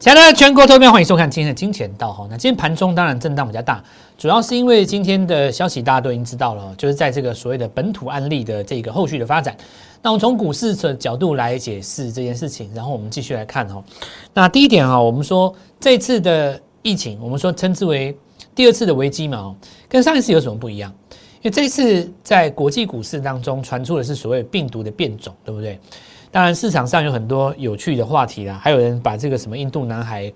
亲爱的全国投票，欢迎收看今天的金钱道哈。那今天盘中当然震荡比较大，主要是因为今天的消息大家都已经知道了，就是在这个所谓的本土案例的这个后续的发展。那我们从股市的角度来解释这件事情，然后我们继续来看哈。那第一点哈，我们说这次的疫情，我们说称之为第二次的危机嘛，跟上一次有什么不一样？因为这次在国际股市当中传出的是所谓病毒的变种，对不对？当然，市场上有很多有趣的话题啦，还有人把这个什么印度男孩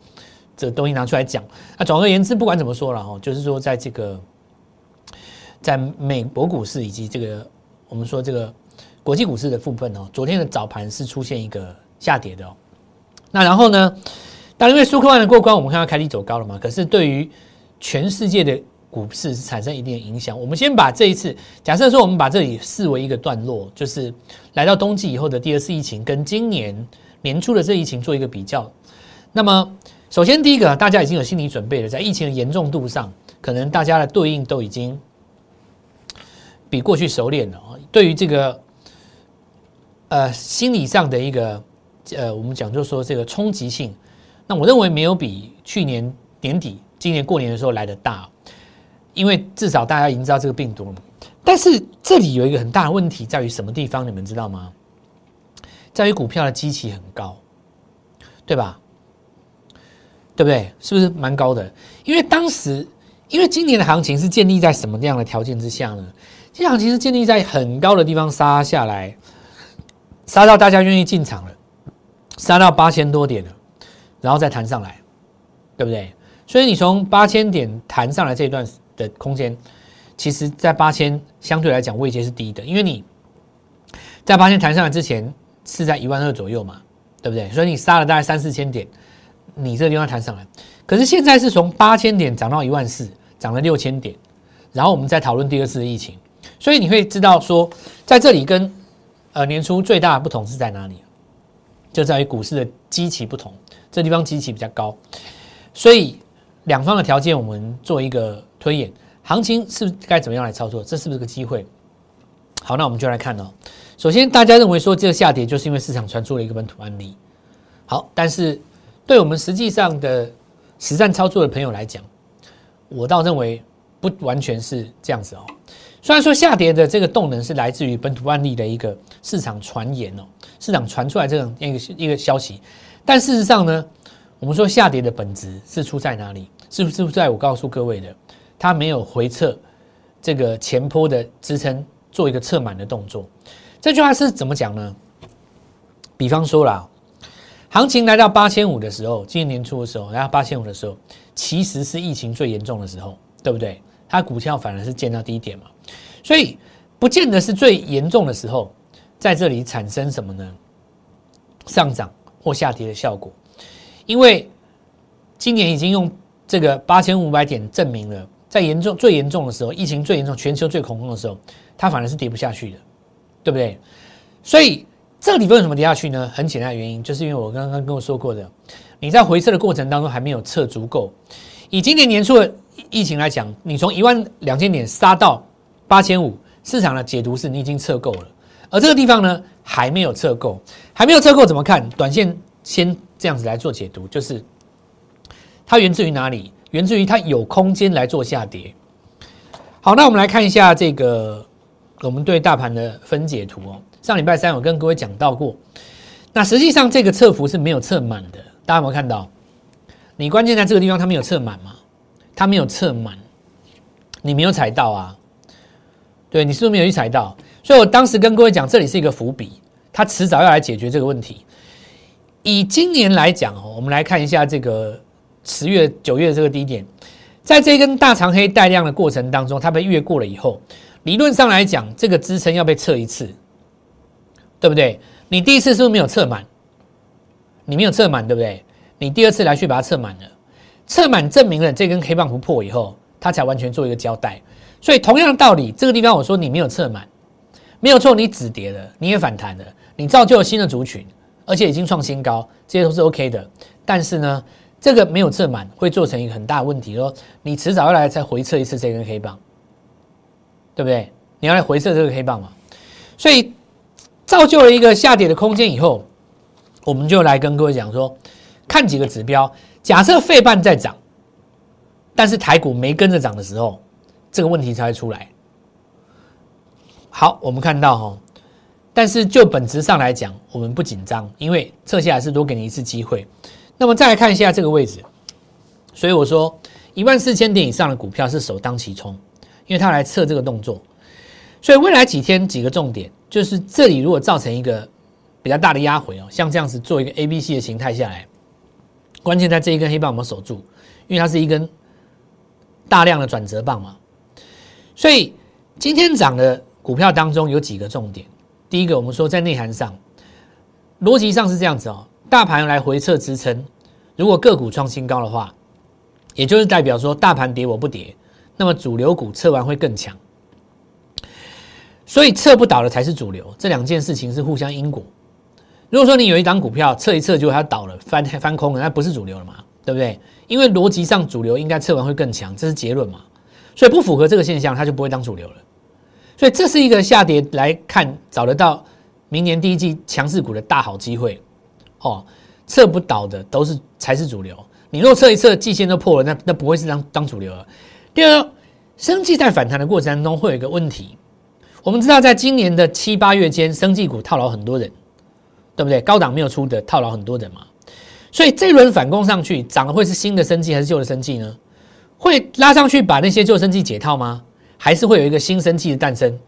这东西拿出来讲。那总而言之，不管怎么说了哦，就是说，在这个在美国股市以及这个我们说这个国际股市的部分哦，昨天的早盘是出现一个下跌的哦。那然后呢，当然因为苏克万的过关，我们看到开低走高了嘛。可是对于全世界的股市产生一定的影响。我们先把这一次假设说，我们把这里视为一个段落，就是来到冬季以后的第二次疫情，跟今年年初的这疫情做一个比较。那么，首先第一个，大家已经有心理准备了，在疫情的严重度上，可能大家的对应都已经比过去熟练了啊。对于这个呃心理上的一个呃，我们讲就说这个冲击性，那我认为没有比去年年底、今年过年的时候来的大。因为至少大家已经知道这个病毒了，但是这里有一个很大的问题在于什么地方？你们知道吗？在于股票的基期很高，对吧？对不对？是不是蛮高的？因为当时，因为今年的行情是建立在什么样的条件之下呢？这行情是建立在很高的地方杀下来，杀到大家愿意进场了，杀到八千多点了，然后再弹上来，对不对？所以你从八千点弹上来这一段。的空间，其实，在八千相对来讲位阶是低的，因为你在八千弹上来之前是在一万二左右嘛，对不对？所以你杀了大概三四千点，你这个地方弹上来，可是现在是从八千点涨到一万四，涨了六千点，然后我们再讨论第二次的疫情，所以你会知道说，在这里跟呃年初最大的不同是在哪里？就在于股市的基期不同，这地方基期比较高，所以两方的条件我们做一个。推演行情是该怎么样来操作？这是不是个机会？好，那我们就来看哦。首先，大家认为说这个下跌就是因为市场传出了一个本土案例。好，但是对我们实际上的实战操作的朋友来讲，我倒认为不完全是这样子哦。虽然说下跌的这个动能是来自于本土案例的一个市场传言哦，市场传出来这样一个一个消息，但事实上呢，我们说下跌的本质是出在哪里？是不是在我告诉各位的？它没有回撤这个前坡的支撑，做一个测满的动作。这句话是怎么讲呢？比方说啦，行情来到八千五的时候，今年年初的时候来到八千五的时候，其实是疫情最严重的时候，对不对？它股票反而是见到低点嘛，所以不见得是最严重的时候，在这里产生什么呢？上涨或下跌的效果，因为今年已经用这个八千五百点证明了。在严重最严重的时候，疫情最严重、全球最恐慌的时候，它反而是跌不下去的，对不对？所以这个地方为什么跌下去呢？很简单的原因，就是因为我刚刚跟我说过的，你在回撤的过程当中还没有撤足够。以今年年初的疫情来讲，你从一万两千点杀到八千五，市场的解读是你已经撤够了，而这个地方呢还没有撤够，还没有撤够怎么看？短线先这样子来做解读，就是它源自于哪里？源自于它有空间来做下跌。好，那我们来看一下这个我们对大盘的分解图哦。上礼拜三我跟各位讲到过，那实际上这个测幅是没有测满的，大家有没有看到？你关键在这个地方它没有测满吗？它没有测满，你没有踩到啊？对，你是不是没有去踩到？所以我当时跟各位讲，这里是一个伏笔，它迟早要来解决这个问题。以今年来讲哦，我们来看一下这个。十月、九月的这个低点，在这根大长黑带量的过程当中，它被越过了以后，理论上来讲，这个支撑要被测一次，对不对？你第一次是不是没有测满？你没有测满，对不对？你第二次来去把它测满了，测满证明了这根黑棒不破以后，它才完全做一个交代。所以同样的道理，这个地方我说你没有测满，没有错，你止跌了，你也反弹了，你造就了新的族群，而且已经创新高，这些都是 OK 的。但是呢？这个没有测满，会做成一个很大的问题。说你迟早要来再回测一次这根黑棒，对不对？你要来回测这个黑棒嘛？所以造就了一个下跌的空间以后，我们就来跟各位讲说，看几个指标，假设费半在涨，但是台股没跟着涨的时候，这个问题才会出来。好，我们看到哈，但是就本质上来讲，我们不紧张，因为测下来是多给你一次机会。那么再来看一下这个位置，所以我说一万四千点以上的股票是首当其冲，因为它来测这个动作。所以未来几天几个重点，就是这里如果造成一个比较大的压回哦，像这样子做一个 A、B、C 的形态下来，关键在这一根黑棒我们守住，因为它是一根大量的转折棒嘛。所以今天涨的。股票当中有几个重点，第一个，我们说在内涵上，逻辑上是这样子哦，大盘来回测支撑，如果个股创新高的话，也就是代表说大盘跌我不跌，那么主流股测完会更强，所以测不倒的才是主流，这两件事情是互相因果。如果说你有一档股票测一测就它倒了，翻翻空了，那不是主流了嘛，对不对？因为逻辑上主流应该测完会更强，这是结论嘛，所以不符合这个现象，它就不会当主流了。所以这是一个下跌来看找得到明年第一季强势股的大好机会哦，测不倒的都是才是主流。你若测一测季线都破了，那那不会是当当主流了。第二，生技在反弹的过程当中会有一个问题，我们知道在今年的七八月间，生技股套牢很多人，对不对？高档没有出的套牢很多人嘛，所以这轮反攻上去涨的会是新的生技还是旧的生技呢？会拉上去把那些旧生技解套吗？还是会有一个新生气的诞生，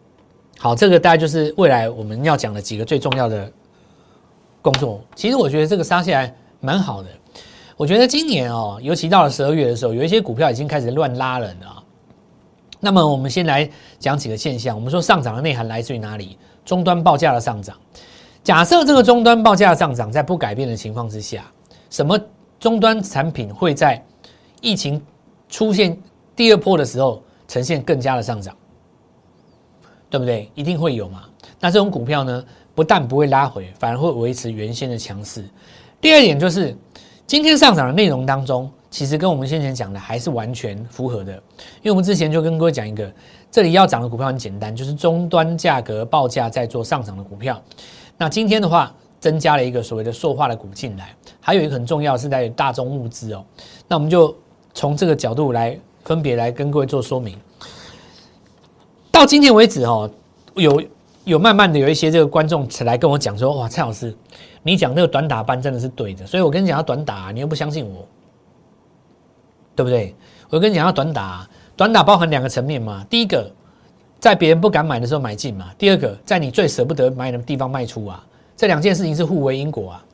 好，这个大概就是未来我们要讲的几个最重要的工作。其实我觉得这个杀下来蛮好的。我觉得今年哦，尤其到了十二月的时候，有一些股票已经开始乱拉人了啊。那么我们先来讲几个现象。我们说上涨的内涵来自于哪里？终端报价的上涨。假设这个终端报价上涨在不改变的情况之下，什么终端产品会在疫情出现第二波的时候？呈现更加的上涨，对不对？一定会有嘛？那这种股票呢，不但不会拉回，反而会维持原先的强势。第二点就是，今天上涨的内容当中，其实跟我们先前讲的还是完全符合的。因为我们之前就跟各位讲一个，这里要涨的股票很简单，就是终端价格报价在做上涨的股票。那今天的话，增加了一个所谓的塑化的股进来，还有一个很重要是在大宗物资哦。那我们就从这个角度来。分别来跟各位做说明。到今天为止，哦，有有慢慢的有一些这个观众来跟我讲说：“哇，蔡老师，你讲那个短打班真的是对的。”所以我跟你讲要短打，你又不相信我，对不对？我跟你讲要短打，短打包含两个层面嘛。第一个，在别人不敢买的时候买进嘛；第二个，在你最舍不得买的地方卖出啊。这两件事情是互为因果啊。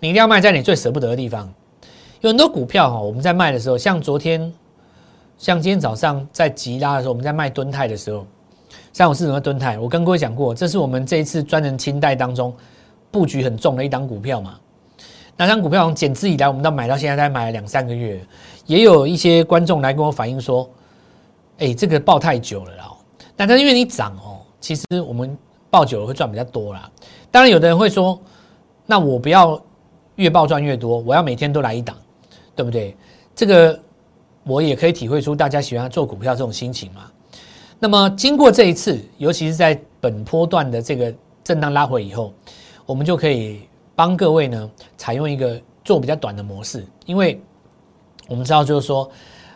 你一定要卖在你最舍不得的地方。有很多股票哈，我们在卖的时候，像昨天。像今天早上在吉拉的时候，我们在卖吨泰的时候，三五四零的吨泰，我跟各位讲过，这是我们这一次专人清代当中布局很重的一档股票嘛。那张股票从减资以来，我们到买到现在，大概买了两三个月，也有一些观众来跟我反映说，哎，这个报太久了啦。但是因为你涨哦，其实我们报久了会赚比较多啦。当然，有的人会说，那我不要越报赚越多，我要每天都来一档，对不对？这个。我也可以体会出大家喜欢做股票这种心情嘛。那么经过这一次，尤其是在本波段的这个震荡拉回以后，我们就可以帮各位呢采用一个做比较短的模式，因为我们知道就是说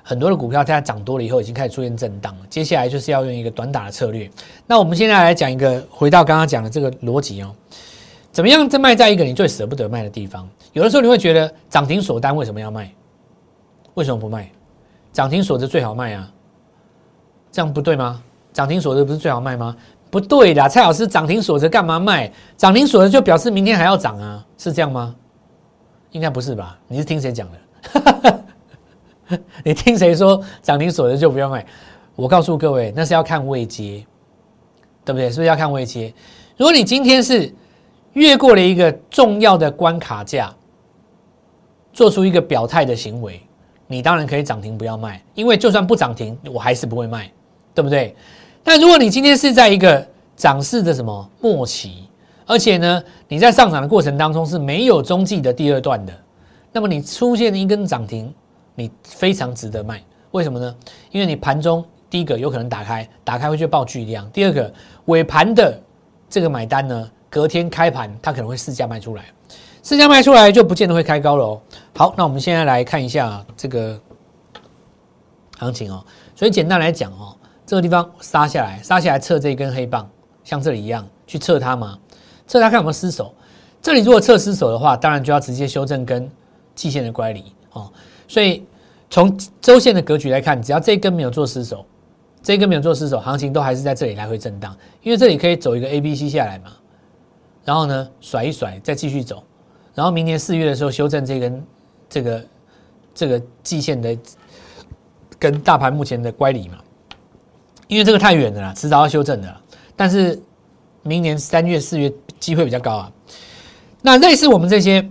很多的股票它涨多了以后已经开始出现震荡了，接下来就是要用一个短打的策略。那我们现在来讲一个，回到刚刚讲的这个逻辑哦，怎么样在卖在一个你最舍不得卖的地方？有的时候你会觉得涨停锁单为什么要卖？为什么不卖？涨停锁着最好卖啊，这样不对吗？涨停锁着不是最好卖吗？不对的，蔡老师，涨停锁着干嘛卖？涨停锁着就表示明天还要涨啊，是这样吗？应该不是吧？你是听谁讲的？你听谁说涨停锁着就不要卖？我告诉各位，那是要看位阶，对不对？是不是要看位阶？如果你今天是越过了一个重要的关卡价，做出一个表态的行为。你当然可以涨停不要卖，因为就算不涨停，我还是不会卖，对不对？但如果你今天是在一个涨势的什么末期，而且呢，你在上涨的过程当中是没有中继的第二段的，那么你出现一根涨停，你非常值得卖。为什么呢？因为你盘中第一个有可能打开，打开会去报巨量；第二个尾盘的这个买单呢，隔天开盘它可能会市价卖出来。市价卖出来就不见得会开高了。好，那我们现在来看一下这个行情哦。所以简单来讲哦，这个地方杀下来，杀下来测这一根黑棒，像这里一样去测它嘛？测它看有没有失手。这里如果测失手的话，当然就要直接修正跟季线的乖离哦。所以从周线的格局来看，只要这一根没有做失手，这一根没有做失手，行情都还是在这里来回震荡，因为这里可以走一个 A、B、C 下来嘛。然后呢，甩一甩，再继续走。然后明年四月的时候修正这根这个这个季线的跟大盘目前的乖离嘛，因为这个太远了啦，迟早要修正的。但是明年三月四月机会比较高啊。那类似我们这些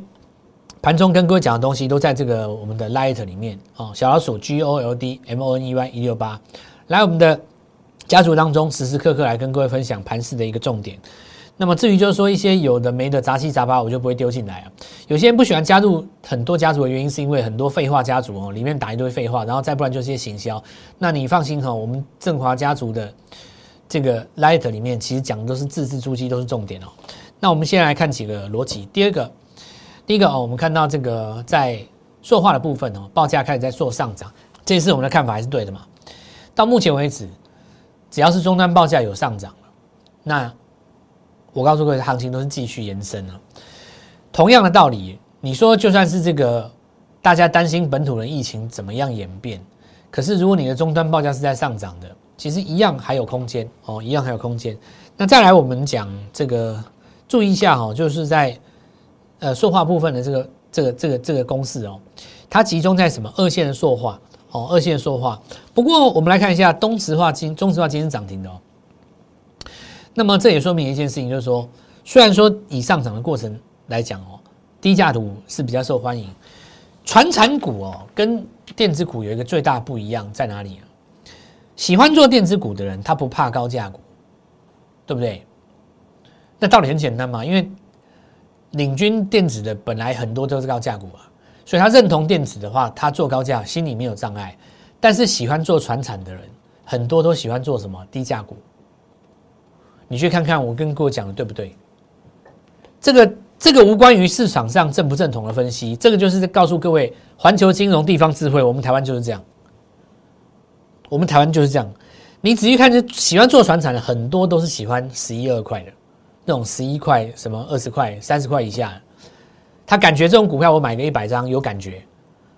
盘中跟各位讲的东西，都在这个我们的 Light 里面哦，小老鼠 G O L D M O N E Y 一六八，来我们的家族当中时时刻刻来跟各位分享盘市的一个重点。那么至于就是说一些有的没的杂七杂八，我就不会丢进来啊。有些人不喜欢加入很多家族的原因，是因为很多废话家族哦，里面打一堆废话，然后再不然就是些行销。那你放心哈，我们振华家族的这个 Light 里面，其实讲的都是字字珠玑，都是重点哦。那我们先来看几个逻辑。第二个，第一个哦，我们看到这个在塑化的部分哦，报价开始在做上涨，这次我们的看法还是对的嘛？到目前为止，只要是终端报价有上涨，那我告诉各位，行情都是继续延伸了。同样的道理，你说就算是这个大家担心本土的疫情怎么样演变，可是如果你的终端报价是在上涨的，其实一样还有空间哦，一样还有空间。那再来，我们讲这个注意一下哈，就是在呃塑化部分的这个这个这个这个公式哦，它集中在什么二线的塑化哦，二线塑化。不过我们来看一下东石化今中石化今天涨停的哦。那么这也说明一件事情，就是说，虽然说以上涨的过程来讲哦，低价股是比较受欢迎，传产股哦跟电子股有一个最大不一样在哪里啊？喜欢做电子股的人，他不怕高价股，对不对？那道理很简单嘛，因为领军电子的本来很多都是高价股啊，所以他认同电子的话，他做高价心里没有障碍。但是喜欢做传产的人，很多都喜欢做什么低价股。你去看看我跟各位讲的对不对？这个这个无关于市场上正不正统的分析，这个就是告诉各位，环球金融地方智慧，我们台湾就是这样，我们台湾就是这样。你仔细看，就喜欢做船产的很多都是喜欢十一二块的，那种十一块、什么二十块、三十块以下，他感觉这种股票我买个一百张有感觉，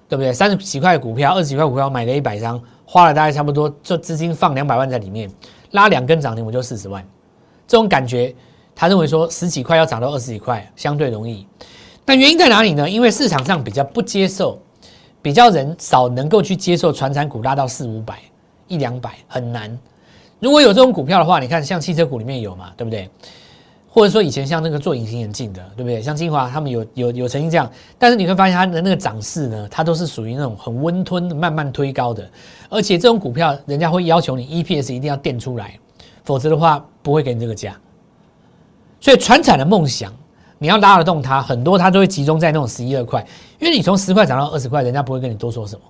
对不对？三十几块股票、二十几块股票买个一百张，花了大概差不多，就资金放两百万在里面，拉两根涨停我就四十万。这种感觉，他认为说十几块要涨到二十几块相对容易，但原因在哪里呢？因为市场上比较不接受，比较人少能够去接受传产股拉到四五百一两百很难。如果有这种股票的话，你看像汽车股里面有嘛，对不对？或者说以前像那个做隐形眼镜的，对不对？像金华他们有有有曾经这样，但是你会发现它的那个涨势呢，它都是属于那种很温吞、慢慢推高的，而且这种股票人家会要求你 EPS 一定要垫出来。否则的话，不会给你这个价。所以，船产的梦想，你要拉得动它，很多它都会集中在那种十一二块，因为你从十块涨到二十块，人家不会跟你多说什么，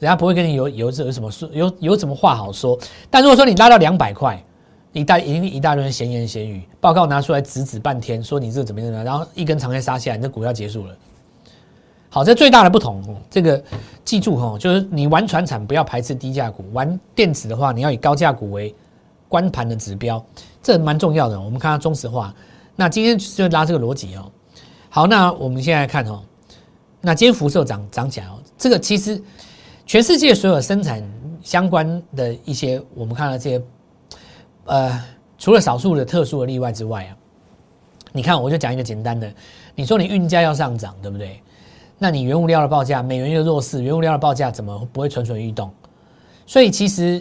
人家不会跟你有有这有什么说有有什么话好说。但如果说你拉到两百块，一大一一大堆闲言闲语，报告拿出来指指半天，说你这怎么样怎么样，然后一根长线杀下来，你这股票结束了。好，这最大的不同，这个记住哈，就是你玩船产不要排斥低价股，玩电子的话，你要以高价股为。关盘的指标，这蛮重要的。我们看到中石化，那今天就拉这个逻辑哦。好，那我们现在看哦，那今天辐射涨涨起来哦。这个其实全世界所有生产相关的一些，我们看到这些，呃，除了少数的特殊的例外之外啊，你看我就讲一个简单的，你说你运价要上涨，对不对？那你原物料的报价，美元又弱势，原物料的报价怎么不会蠢蠢欲动？所以其实。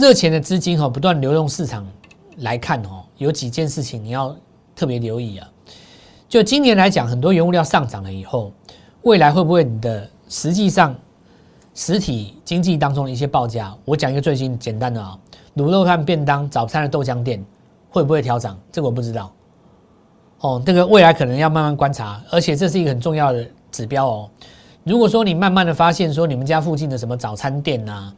热钱的资金哈不断流动市场来看哈，有几件事情你要特别留意啊。就今年来讲，很多原物料上涨了以后，未来会不会你的实际上实体经济当中的一些报价？我讲一个最近简单的啊，卤肉饭便当、早餐的豆浆店会不会调涨？这个我不知道。哦，这个未来可能要慢慢观察，而且这是一个很重要的指标哦。如果说你慢慢的发现说你们家附近的什么早餐店呐，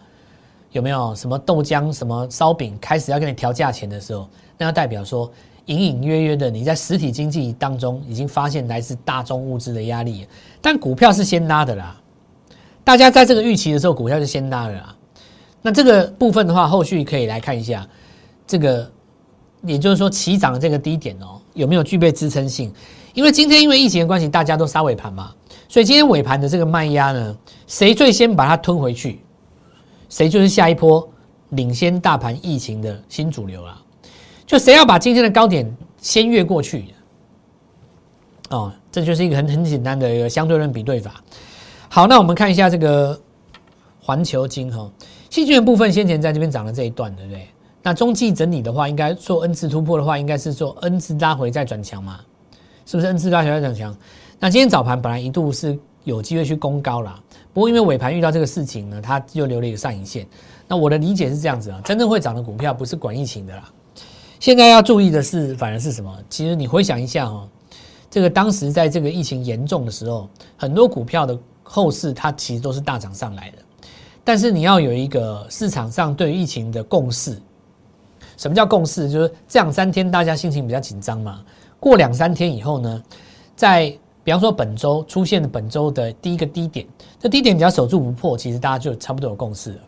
有没有什么豆浆、什么烧饼开始要给你调价钱的时候，那要代表说隐隐约约的你在实体经济当中已经发现来自大宗物资的压力，但股票是先拉的啦。大家在这个预期的时候，股票就先拉了啦。那这个部分的话，后续可以来看一下，这个也就是说起涨的这个低点哦，有没有具备支撑性？因为今天因为疫情的关系，大家都杀尾盘嘛，所以今天尾盘的这个卖压呢，谁最先把它吞回去，谁就是下一波领先大盘疫情的新主流了。就谁要把今天的高点先越过去，哦，这就是一个很很简单的一个相对论比对法。好，那我们看一下这个环球金哈，细菌的部分先前在这边涨了这一段，对不对？那中继整理的话，应该做 N 次突破的话，应该是做 N 次拉回再转强嘛？是不是 N 次拉回再转强？那今天早盘本来一度是有机会去攻高了，不过因为尾盘遇到这个事情呢，它又留了一个上影线。那我的理解是这样子啊，真正会涨的股票不是管疫情的啦。现在要注意的是，反而是什么？其实你回想一下哦，这个当时在这个疫情严重的时候，很多股票的。后市它其实都是大涨上来的，但是你要有一个市场上对疫情的共识。什么叫共识？就是这两三天大家心情比较紧张嘛。过两三天以后呢，在比方说本周出现的本周的第一个低点，这低点只要守住不破，其实大家就差不多有共识了。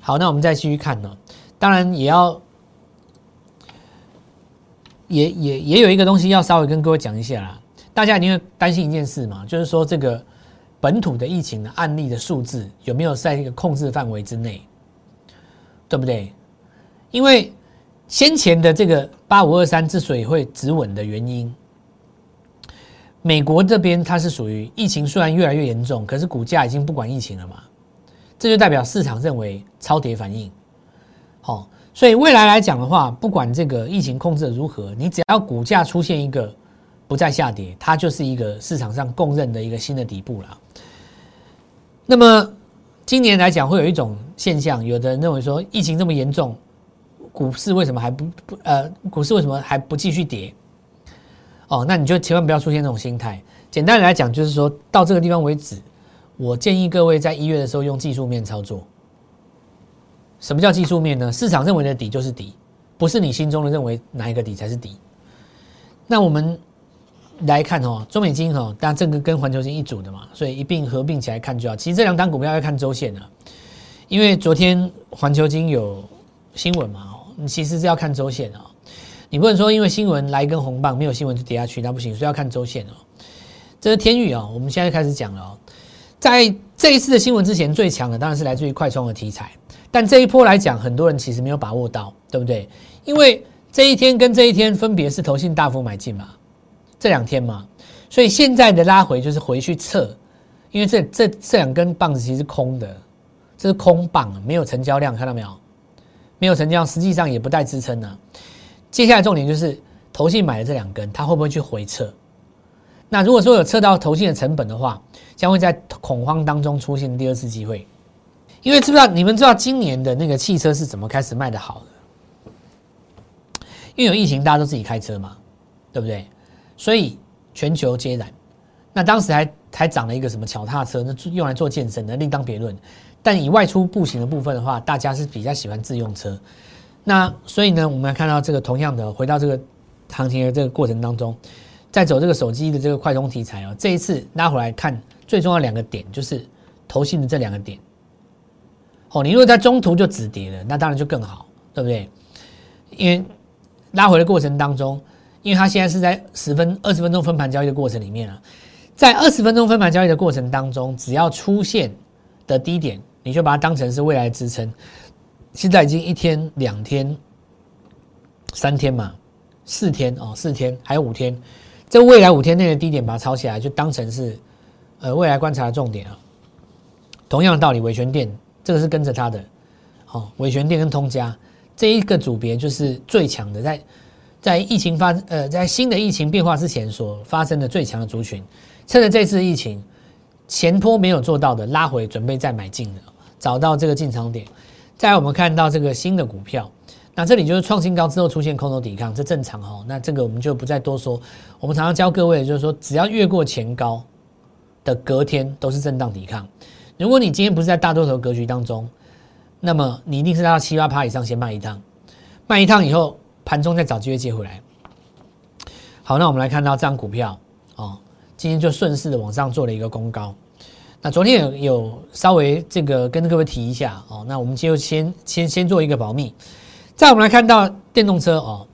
好，那我们再继续看呢。当然也要也也也有一个东西要稍微跟各位讲一下啦。大家一定会担心一件事嘛，就是说这个。本土的疫情的案例的数字有没有在一个控制范围之内，对不对？因为先前的这个八五二三之所以会止稳的原因，美国这边它是属于疫情虽然越来越严重，可是股价已经不管疫情了嘛，这就代表市场认为超跌反应。好，所以未来来讲的话，不管这个疫情控制的如何，你只要股价出现一个。不再下跌，它就是一个市场上公认的一个新的底部了。那么今年来讲，会有一种现象，有的人认为说，疫情这么严重，股市为什么还不不呃，股市为什么还不继续跌？哦，那你就千万不要出现这种心态。简单来讲，就是说到这个地方为止，我建议各位在一月的时候用技术面操作。什么叫技术面呢？市场认为的底就是底，不是你心中的认为哪一个底才是底。那我们。来看哦，中美金哈，但这个跟环球金一组的嘛，所以一并合并起来看就好。其实这两档股票要看周线的，因为昨天环球金有新闻嘛，哦，你其实是要看周线哦。你不能说因为新闻来一根红棒，没有新闻就跌下去，那不行，所以要看周线哦。这是天宇哦，我们现在开始讲了哦。在这一次的新闻之前，最强的当然是来自于快充的题材，但这一波来讲，很多人其实没有把握到，对不对？因为这一天跟这一天分别是投信大幅买进嘛。这两天嘛，所以现在的拉回就是回去测，因为这这这两根棒子其实是空的，这是空棒，没有成交量，看到没有？没有成交量，实际上也不带支撑呢。接下来重点就是投信买的这两根，它会不会去回撤？那如果说有测到投信的成本的话，将会在恐慌当中出现第二次机会。因为知不知道？你们知道今年的那个汽车是怎么开始卖的好的？因为有疫情，大家都自己开车嘛，对不对？所以全球皆然，那当时还还涨了一个什么脚踏车，那用来做健身的另当别论。但以外出步行的部分的话，大家是比较喜欢自用车。那所以呢，我们来看到这个同样的，回到这个行情的这个过程当中，在走这个手机的这个快充题材哦，这一次拉回来看，最重要两个点就是投信的这两个点。哦，你如果在中途就止跌了，那当然就更好，对不对？因为拉回的过程当中。因为它现在是在十分二十分钟分盘交易的过程里面啊，在二十分钟分盘交易的过程当中，只要出现的低点，你就把它当成是未来支撑。现在已经一天、两天、三天嘛，四天哦，四天还有五天，这未来五天内的低点把它抄起来，就当成是呃未来观察的重点啊。同样的道理，伟权店这个是跟着它的，好，伟权店跟通家这一个组别就是最强的在。在疫情发呃，在新的疫情变化之前所发生的最强的族群，趁着这次疫情前坡没有做到的拉回，准备再买进的，找到这个进场点。再来我们看到这个新的股票，那这里就是创新高之后出现空头抵抗，这正常哦。那这个我们就不再多说。我们常常教各位就是说，只要越过前高的隔天都是震荡抵抗。如果你今天不是在大多头格局当中，那么你一定是到七八趴以上先卖一趟，卖一趟以后。盘中再找机会接回来，好，那我们来看到这张股票哦，今天就顺势的往上做了一个攻高。那昨天有有稍微这个跟各位提一下哦，那我们就先先先做一个保密。再我们来看到电动车哦，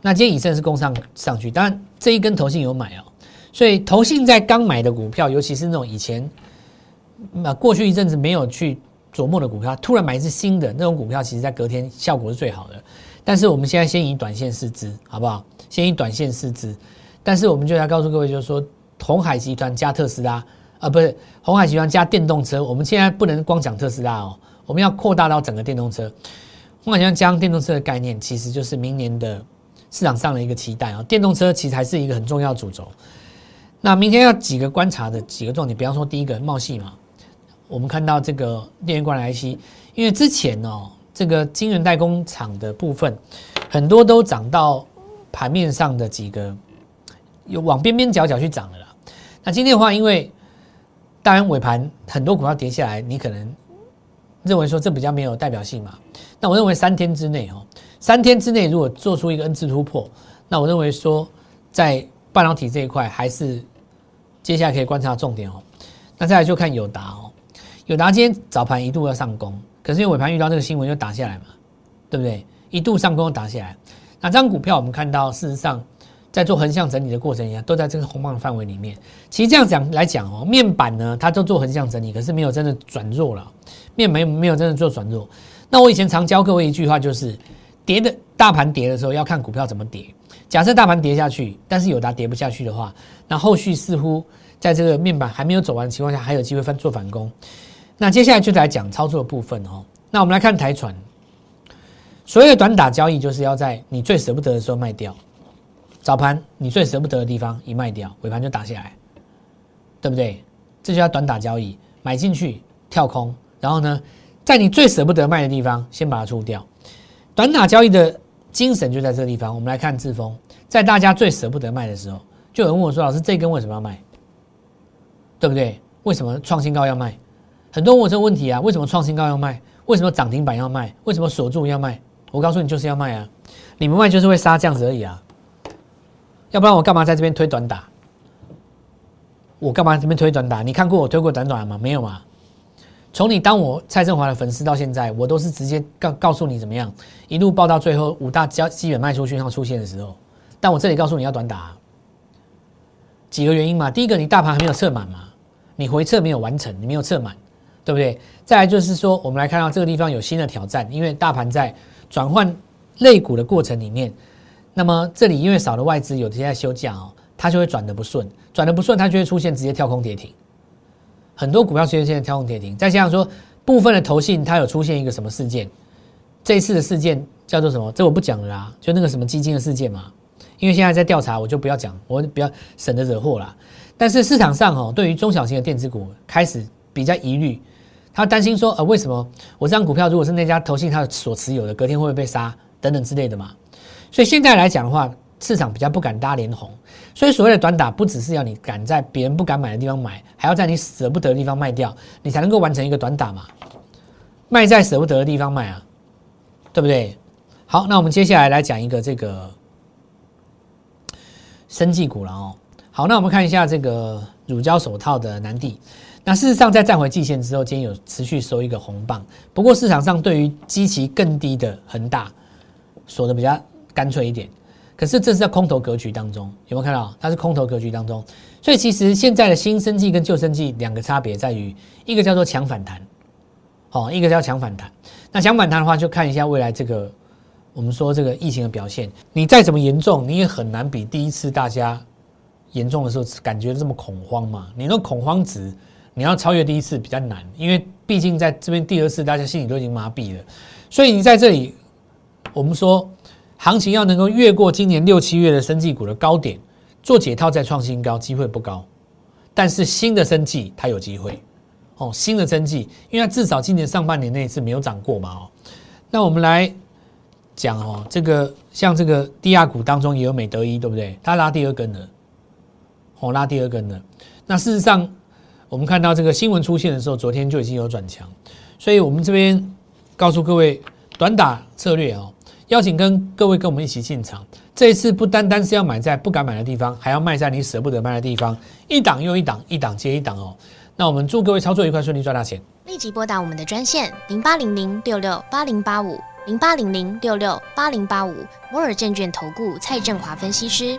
那今天以盛是攻上上去，当然这一根头信有买哦，所以投信在刚买的股票，尤其是那种以前那过去一阵子没有去琢磨的股票，突然买一只新的那种股票，其实在隔天效果是最好的。但是我们现在先以短线试资，好不好？先以短线试资，但是我们就要告诉各位，就是说红海集团加特斯拉。啊，不是红海集团加电动车，我们现在不能光讲特斯拉哦，我们要扩大到整个电动车。红海集团加电动车的概念，其实就是明年的市场上的一个期待啊。电动车其实还是一个很重要的主轴。那明天要几个观察的几个重点，比方说第一个茂系嘛，我们看到这个电源管理 IC，因为之前哦，这个晶圆代工厂的部分很多都涨到盘面上的几个有往边边角角去涨了啦。那今天的话，因为当然，尾盘很多股票跌下来，你可能认为说这比较没有代表性嘛？那我认为三天之内哦，三天之内如果做出一个 N 次突破，那我认为说在半导体这一块还是接下来可以观察重点哦。那再来就看友达哦，友达今天早盘一度要上攻，可是因为尾盘遇到这个新闻就打下来嘛，对不对？一度上攻打下来，那这张股票我们看到事实上。在做横向整理的过程一样，都在这个红棒的范围里面。其实这样讲来讲哦，面板呢，它都做横向整理，可是没有真的转弱了。面没没有真的做转弱。那我以前常教各位一句话，就是跌的大盘跌的时候，要看股票怎么跌。假设大盘跌下去，但是有它跌不下去的话，那后续似乎在这个面板还没有走完的情况下，还有机会翻做反攻。那接下来就来讲操作的部分哦。那我们来看台船，所谓的短打交易，就是要在你最舍不得的时候卖掉。早盘你最舍不得的地方一卖掉，尾盘就打下来，对不对？这就叫短打交易，买进去跳空，然后呢，在你最舍不得卖的地方先把它出掉。短打交易的精神就在这个地方。我们来看志峰，在大家最舍不得卖的时候，就有人问我说：“老师，这根为什么要卖？对不对？为什么创新高要卖？很多问我这个问题啊，为什么创新高要卖？为什么涨停板要卖？为什么锁住要卖？我告诉你，就是要卖啊！你们卖就是会杀这样子而已啊！”要不然我干嘛在这边推短打？我干嘛这边推短打？你看过我推过短短吗？没有嘛。从你当我蔡振华的粉丝到现在，我都是直接告告诉你怎么样，一路报到最后五大交基本卖出讯号出现的时候。但我这里告诉你要短打，几个原因嘛。第一个，你大盘还没有测满嘛，你回撤没有完成，你没有测满，对不对？再来就是说，我们来看到这个地方有新的挑战，因为大盘在转换类股的过程里面。那么这里因为少了外资，有些在休假哦，它就会转的不顺，转的不顺，它就会出现直接跳空跌停。很多股票出现现在跳空跌停，再加上说部分的投信它有出现一个什么事件，这一次的事件叫做什么？这我不讲了啦，就那个什么基金的事件嘛。因为现在在调查，我就不要讲，我不要省得惹祸啦。但是市场上哦，对于中小型的电子股开始比较疑虑，他担心说，呃，为什么我这张股票如果是那家投信它所持有的，隔天会不会被杀等等之类的嘛？所以现在来讲的话，市场比较不敢搭连红，所以所谓的短打不只是要你敢在别人不敢买的地方买，还要在你舍不得的地方卖掉，你才能够完成一个短打嘛。卖在舍不得的地方卖啊，对不对？好，那我们接下来来讲一个这个生技股了哦。好，那我们看一下这个乳胶手套的南地，那事实上在站回季线之后，今天有持续收一个红棒，不过市场上对于基期更低的恒大锁的比较。干脆一点，可是这是在空头格局当中，有没有看到？它是空头格局当中，所以其实现在的新生计跟旧生计两个差别在于，一个叫做强反弹，哦，一个叫强反弹。那强反弹的话，就看一下未来这个我们说这个疫情的表现。你再怎么严重，你也很难比第一次大家严重的时候感觉这么恐慌嘛。你那恐慌值，你要超越第一次比较难，因为毕竟在这边第二次大家心里都已经麻痹了，所以你在这里，我们说。行情要能够越过今年六七月的生技股的高点，做解套再创新高，机会不高。但是新的生技它有机会哦，新的生技，因为它至少今年上半年那一次没有涨过嘛哦。那我们来讲哦，这个像这个低压股当中也有美德一，对不对？它拉第二根的，哦，拉第二根的。那事实上，我们看到这个新闻出现的时候，昨天就已经有转强，所以我们这边告诉各位，短打策略哦。邀请跟各位跟我们一起进场。这一次不单单是要买在不敢买的地方，还要卖在你舍不得卖的地方，一档又一档，一档接一档哦。那我们祝各位操作愉快，顺利赚大钱。立即拨打我们的专线零八零零六六八零八五零八零零六六八零八五摩尔证券投顾蔡振华分析师。